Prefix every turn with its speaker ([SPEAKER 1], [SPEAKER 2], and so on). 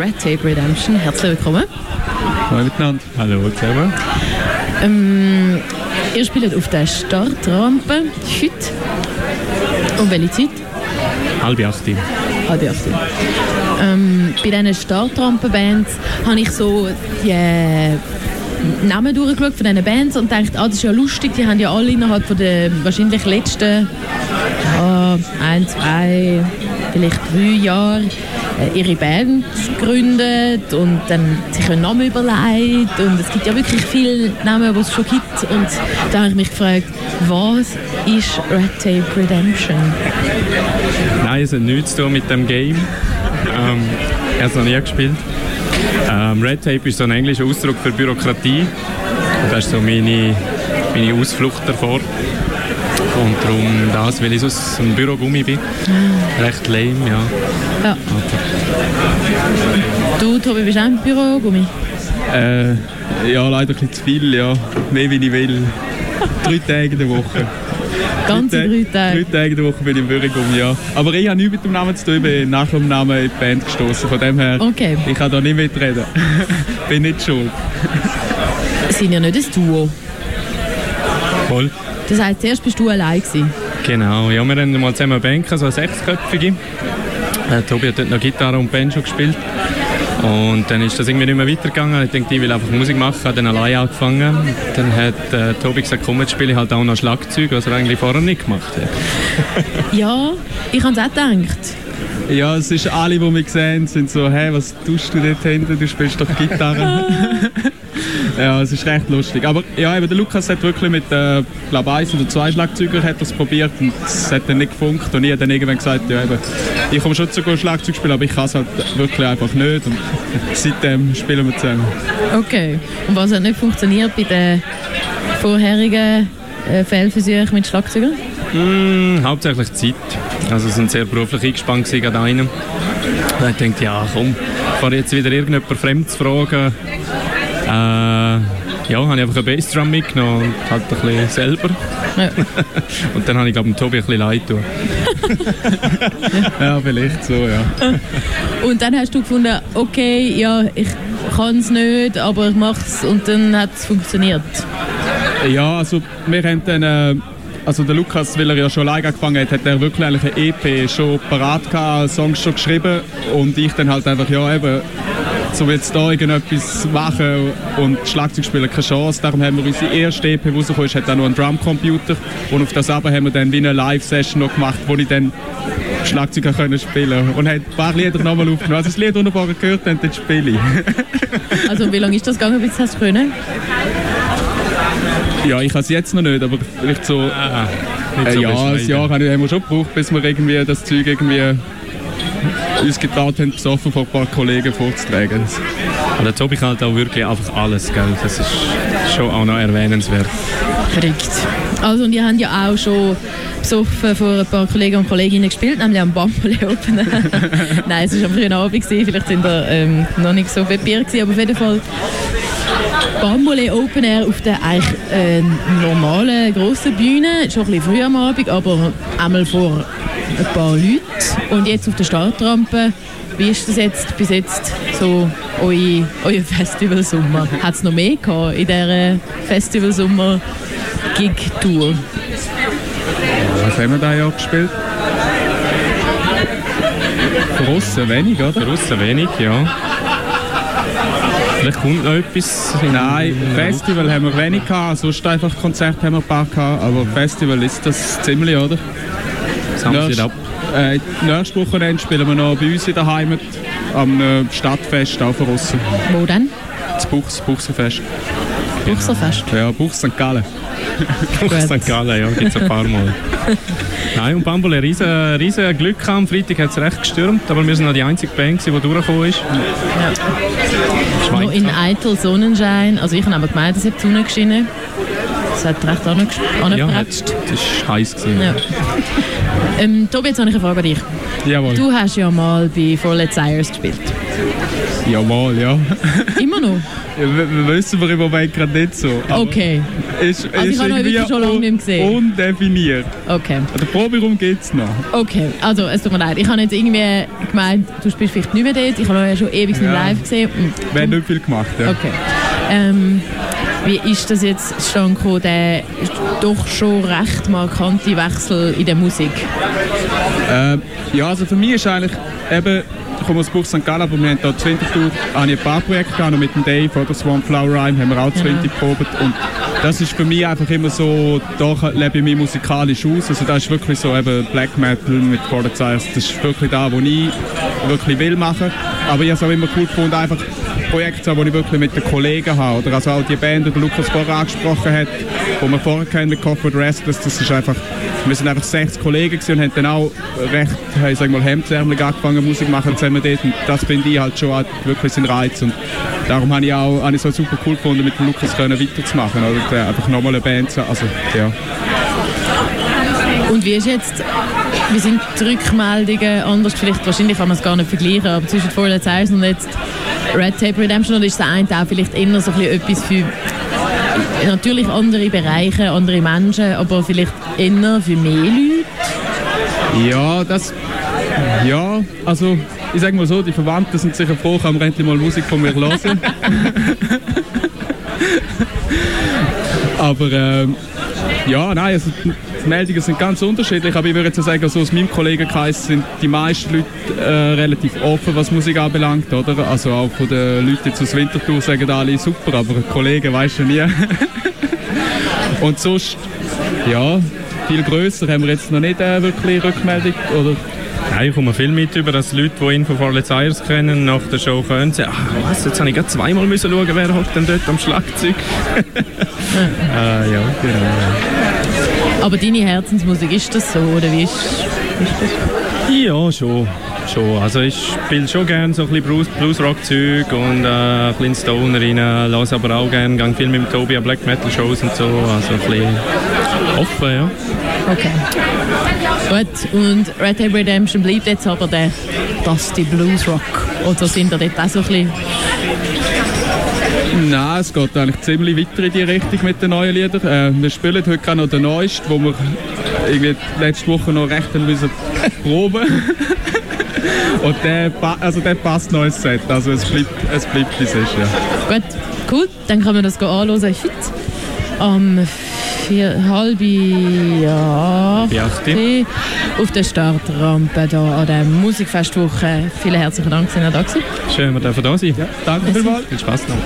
[SPEAKER 1] Red Tape Redemption. Herzlich willkommen.
[SPEAKER 2] Hallo miteinander.
[SPEAKER 3] Hallo zusammen.
[SPEAKER 1] Ähm, ihr spielt auf der Startrampe heute. Um welche Zeit?
[SPEAKER 3] Halb acht.
[SPEAKER 1] Halb acht. Ähm, bei diesen Startrampenbands habe ich so die Namen durchgeschaut von diesen Bands und dachte, ah, das ist ja lustig, die haben ja alle innerhalb von der wahrscheinlich letzten ja, ein, zwei, vielleicht drei Jahre äh, ihre Band gegründet und dann sich einen Namen überlegt und es gibt ja wirklich viele Namen, die es schon gibt und da habe ich mich gefragt, was ist Red Tape Redemption?
[SPEAKER 3] Nein, es hat nichts zu tun mit dem Game. Ähm, ich habe es noch nie gespielt. Ähm, Red Tape ist so ein englischer Ausdruck für Bürokratie. Und das ist so meine, meine Ausflucht davor. Und darum das, weil ich sonst ein Bürogummi bin. Recht lame, ja.
[SPEAKER 1] Ja. Du, Tobi, bist auch im Bürogummi?
[SPEAKER 2] Äh, ja, leider ein bisschen zu viel, ja. Mehr wie ich will. drei Tage in der Woche.
[SPEAKER 1] Ganze drei Tage?
[SPEAKER 2] Drei Tage in der Woche bin ich im Bürogummi, ja. Aber ich habe nichts mit dem Namen zu tun, ich bin nach dem Namen in die Band gestoßen. Von dem her,
[SPEAKER 1] okay.
[SPEAKER 2] ich kann da nicht mitreden. bin nicht schuld.
[SPEAKER 1] Sind ja nicht ein Duo.
[SPEAKER 3] Voll.
[SPEAKER 1] Das heisst, zuerst bist du allein gewesen?
[SPEAKER 3] Genau, ja, wir haben mal zusammen Band, so eine sechsköpfige. Äh, Tobi hat dort noch Gitarre und Banjo gespielt. Und dann ist das irgendwie nicht mehr weitergegangen. Ich dachte, ich will einfach Musik machen, habe dann allein angefangen. Dann hat äh, Tobi gesagt, komm, jetzt spiele ich halt auch noch Schlagzeug, was er eigentlich vorher nicht gemacht hat.
[SPEAKER 1] ja, ich habe es auch gedacht.
[SPEAKER 2] Ja, es ist alle, die mich sehen, sind so, hey, was tust du dort hinten? Du spielst doch Gitarre. ja, es ist recht lustig. Aber ja, eben, der Lukas hat wirklich mit, äh, glaube eins oder zwei Schlagzeugern hat das probiert und es hat dann nicht gefunkt. Und ich habe dann irgendwann gesagt, ja, eben, ich komme schon zu gut Schlagzeug spielen, aber ich kann es halt wirklich einfach nicht. Und seitdem spielen wir zusammen.
[SPEAKER 1] Okay. Und was hat nicht funktioniert bei den vorherigen äh, Fehlversuchen mit Schlagzeugern?
[SPEAKER 3] Mm, hauptsächlich Zeit. Also sie sind sehr beruflich eingespannt gewesen, gerade einem. Und ich dachte, ja komm, fahre jetzt wieder irgendjemand fremd zu fragen. Äh, ja, habe ich einfach eine Bassdrum mitgenommen und halt ein bisschen selber. Ja. und dann habe ich glaube dem Tobi ein bisschen leid tun.
[SPEAKER 2] ja, vielleicht so, ja.
[SPEAKER 1] Und dann hast du gefunden, okay, ja, ich kann es nicht, aber ich mache es und dann hat es funktioniert.
[SPEAKER 2] Ja, also wir haben dann... Äh, also der Lukas, weil er ja schon alleine angefangen hat, hat er wirklich eigentlich eine EP schon parat gehabt, Songs schon geschrieben und ich dann halt einfach, ja eben, so jetzt da irgendetwas machen und Schlagzeug spielen keine Chance. Darum haben wir unsere erste EP, die rausgekommen ist, hat auch noch einen Drumcomputer und auf das aber haben wir dann wie eine Live-Session noch gemacht, wo ich dann Schlagzeug können spielen und hat ein paar Lieder nochmal aufgenommen. Also das Lied, das ihr gehört habt, das spiele ich.
[SPEAKER 1] also wie lange ist das gegangen, bis du das können?
[SPEAKER 2] Ja, ich kann es jetzt noch nicht, aber vielleicht so, ah, äh, so ja, ein Jahr haben wir schon gebraucht, bis wir irgendwie das Zeug irgendwie uns getraut haben, besoffen vor ein paar Kollegen vorzutragen.
[SPEAKER 3] Und jetzt habe ich halt auch wirklich einfach alles, gell? das ist schon auch noch erwähnenswert.
[SPEAKER 1] Verrückt. Also und ihr habt ja auch schon besoffen vor ein paar Kollegen und Kolleginnen gespielt, nämlich am Bambole Open. Nein, es war am frühen Abend, vielleicht sind wir ähm, noch nicht so bebiert aber auf jeden Fall Bambole Open Air auf der eigentlich äh, normalen grossen Bühne, schon ein bisschen früh am Abend, aber einmal vor ein paar Leuten. Und jetzt auf der Startrampe, wie ist das jetzt bis jetzt so euer, euer Festivalsommer? Hat es noch mehr gehabt in dieser Festivalsommer-Gig-Tour?
[SPEAKER 2] Was haben wir da Jahr gespielt? Draussen wenig, oder?
[SPEAKER 3] Draussen wenig, ja. Vielleicht kommt noch etwas.
[SPEAKER 2] Nein, Festival haben wir wenig gehabt, sonst einfach Konzerte haben wir ein paar gehabt, aber Festival ist das ziemlich, oder?
[SPEAKER 3] Nächst, ab.
[SPEAKER 2] Äh, nächstes Wochenende spielen wir noch bei uns in der Heimat am äh, Stadtfest auf Russen.
[SPEAKER 1] Wo denn?
[SPEAKER 2] Das Buchs, Buchserfest.
[SPEAKER 1] Buchserfest?
[SPEAKER 2] Ja, Buchs St. Gallen.
[SPEAKER 3] Buchs St. Gallen, ja, gibt es ein paar Mal. Nein, und Bambole, riesen, riesen Glück Am Freitag hat es recht gestürmt, aber wir sind noch die einzige Band, die durchgekommen ist.
[SPEAKER 1] Ja. Noch in eitel Sonnenschein. Also ich habe gemeint, es hat die Sonne geschienen. Es hat recht angepratscht.
[SPEAKER 3] Ja, das war heiß. Gewesen. Ja.
[SPEAKER 1] ähm, Tobi, jetzt habe ich eine Frage an dich.
[SPEAKER 2] Jawohl.
[SPEAKER 1] Du hast ja mal bei Let Sires gespielt.
[SPEAKER 2] Jawohl, ja.
[SPEAKER 1] Immer noch?
[SPEAKER 2] Ja, Wissen wir im Moment gerade nicht so.
[SPEAKER 1] Okay,
[SPEAKER 2] Ist,
[SPEAKER 1] Also ich
[SPEAKER 2] ist
[SPEAKER 1] habe euch schon lange nicht gesehen.
[SPEAKER 2] Undefiniert.
[SPEAKER 1] okay.
[SPEAKER 2] Den Proberaum gibt es noch.
[SPEAKER 1] Okay, also es tut mir leid. Ich habe jetzt irgendwie gemeint, du spielst vielleicht nicht mehr dort. Ich habe euch ja schon ewig nicht
[SPEAKER 2] Ja.
[SPEAKER 1] live gesehen. Hm.
[SPEAKER 2] Wir haben nicht viel gemacht. Ja.
[SPEAKER 1] Okay. Ähm, wie ist das jetzt zustande gekommen, der doch schon recht markante Wechsel in der Musik?
[SPEAKER 2] Ähm, ja, also für mich ist eigentlich eben, ich komme aus Buch St. Gallen, aber wir haben hier zur Winterthur habe ich ein paar Projekte gehabt, noch mit dem Dave oder Swamp Flower Rhyme haben wir auch zur
[SPEAKER 1] Genau.
[SPEAKER 2] Winter geprobt und das ist für mich einfach immer so, da lebe ich mich musikalisch aus, also das ist wirklich so eben Black Metal mit Polizei, das ist wirklich da, wo ich wirklich will machen, aber ich habe es auch immer cool gefunden, einfach Projekte zu haben, die ich wirklich mit den Kollegen habe, oder also auch die Band, die Lukas vorher angesprochen hat, wo wir vorher kennen mit Coffee Restless, das ist einfach, wir sind einfach 60 Kollegen und haben dann auch recht, ich sag mal, hemdsärmelig angefangen Musik machen zusammen dort. Und das finde ich halt schon wirklich seinen Reiz. Und darum habe ich auch habe ich so super cool gefunden, mit Lukas können weiterzumachen, oder? Der einfach nochmal eine Band zu also ja.
[SPEAKER 1] Und wie ist jetzt, wie sind die Rückmeldungen anders? Vielleicht, wahrscheinlich kann man es gar nicht vergleichen, aber zwischen Fallout 1 und jetzt Red Tape Redemption, oder ist das eine auch vielleicht eher so ein bisschen etwas für natürlich andere Bereiche, andere Menschen, aber vielleicht eher für mehr Leute?
[SPEAKER 2] Ja, das. Ja, also ich sag mal so, die Verwandten sind sicher froh, kann man endlich mal Musik von mir hören. aber ähm, ja, nein, also die Meldungen sind ganz unterschiedlich, aber ich würde jetzt sagen, also aus meinem Kollegenkreis sind die meisten Leute äh, relativ offen, was Musik anbelangt, oder? Also auch von den Leuten jetzt aus Winterthur sagen alle super, aber Kollegen weißt du nie. Und sonst, ja, viel grösser haben wir jetzt noch nicht äh, wirklich Rückmeldung, oder?
[SPEAKER 3] Nein, ich komme viel mit über, dass Leute, die ihn von Farley Ayers kennen, nach der Show können sagen, ah, was, jetzt habe ich gerade zweimal müssen schauen, wer hockt denn dort am Schlagzeug. ah, ja, genau. ja.
[SPEAKER 1] Aber deine Herzensmusik, ist das so, oder wie ist, ist das?
[SPEAKER 3] Ja, schon. Schon. Also ich spiele schon gerne so ein bisschen Blues- Blues-Rock-Zeug und äh, ein bisschen Stoner rein, lasse aber auch gerne, gehe viel mit dem Tobi an Black Metal-Shows und so, also ein bisschen offen, ja.
[SPEAKER 1] Okay. Gut, und Red Dead Redemption bleibt jetzt aber der Dusty Blues Rock. Oder sind da dort auch so ein bisschen...
[SPEAKER 2] Nein, es geht eigentlich ziemlich weiter in die Richtung mit den neuen Liedern. Äh, wir spielen heute auch noch den neuesten, wo wir irgendwie letzte Woche noch recht haben müssen proben Und der, also der passt noch ins Set, also es bleibt, es bleibt wie es ist, ja.
[SPEAKER 1] Gut, cool, dann kann man das anhören. Fit. Am vier, halb ja, auf der Startrampe da an der Musikfestwoche. Vielen herzlichen Dank, dass ihr da gewesen.
[SPEAKER 3] Schön, wir dürfen da sein.
[SPEAKER 2] Danke vielmals.
[SPEAKER 3] Viel Spaß noch.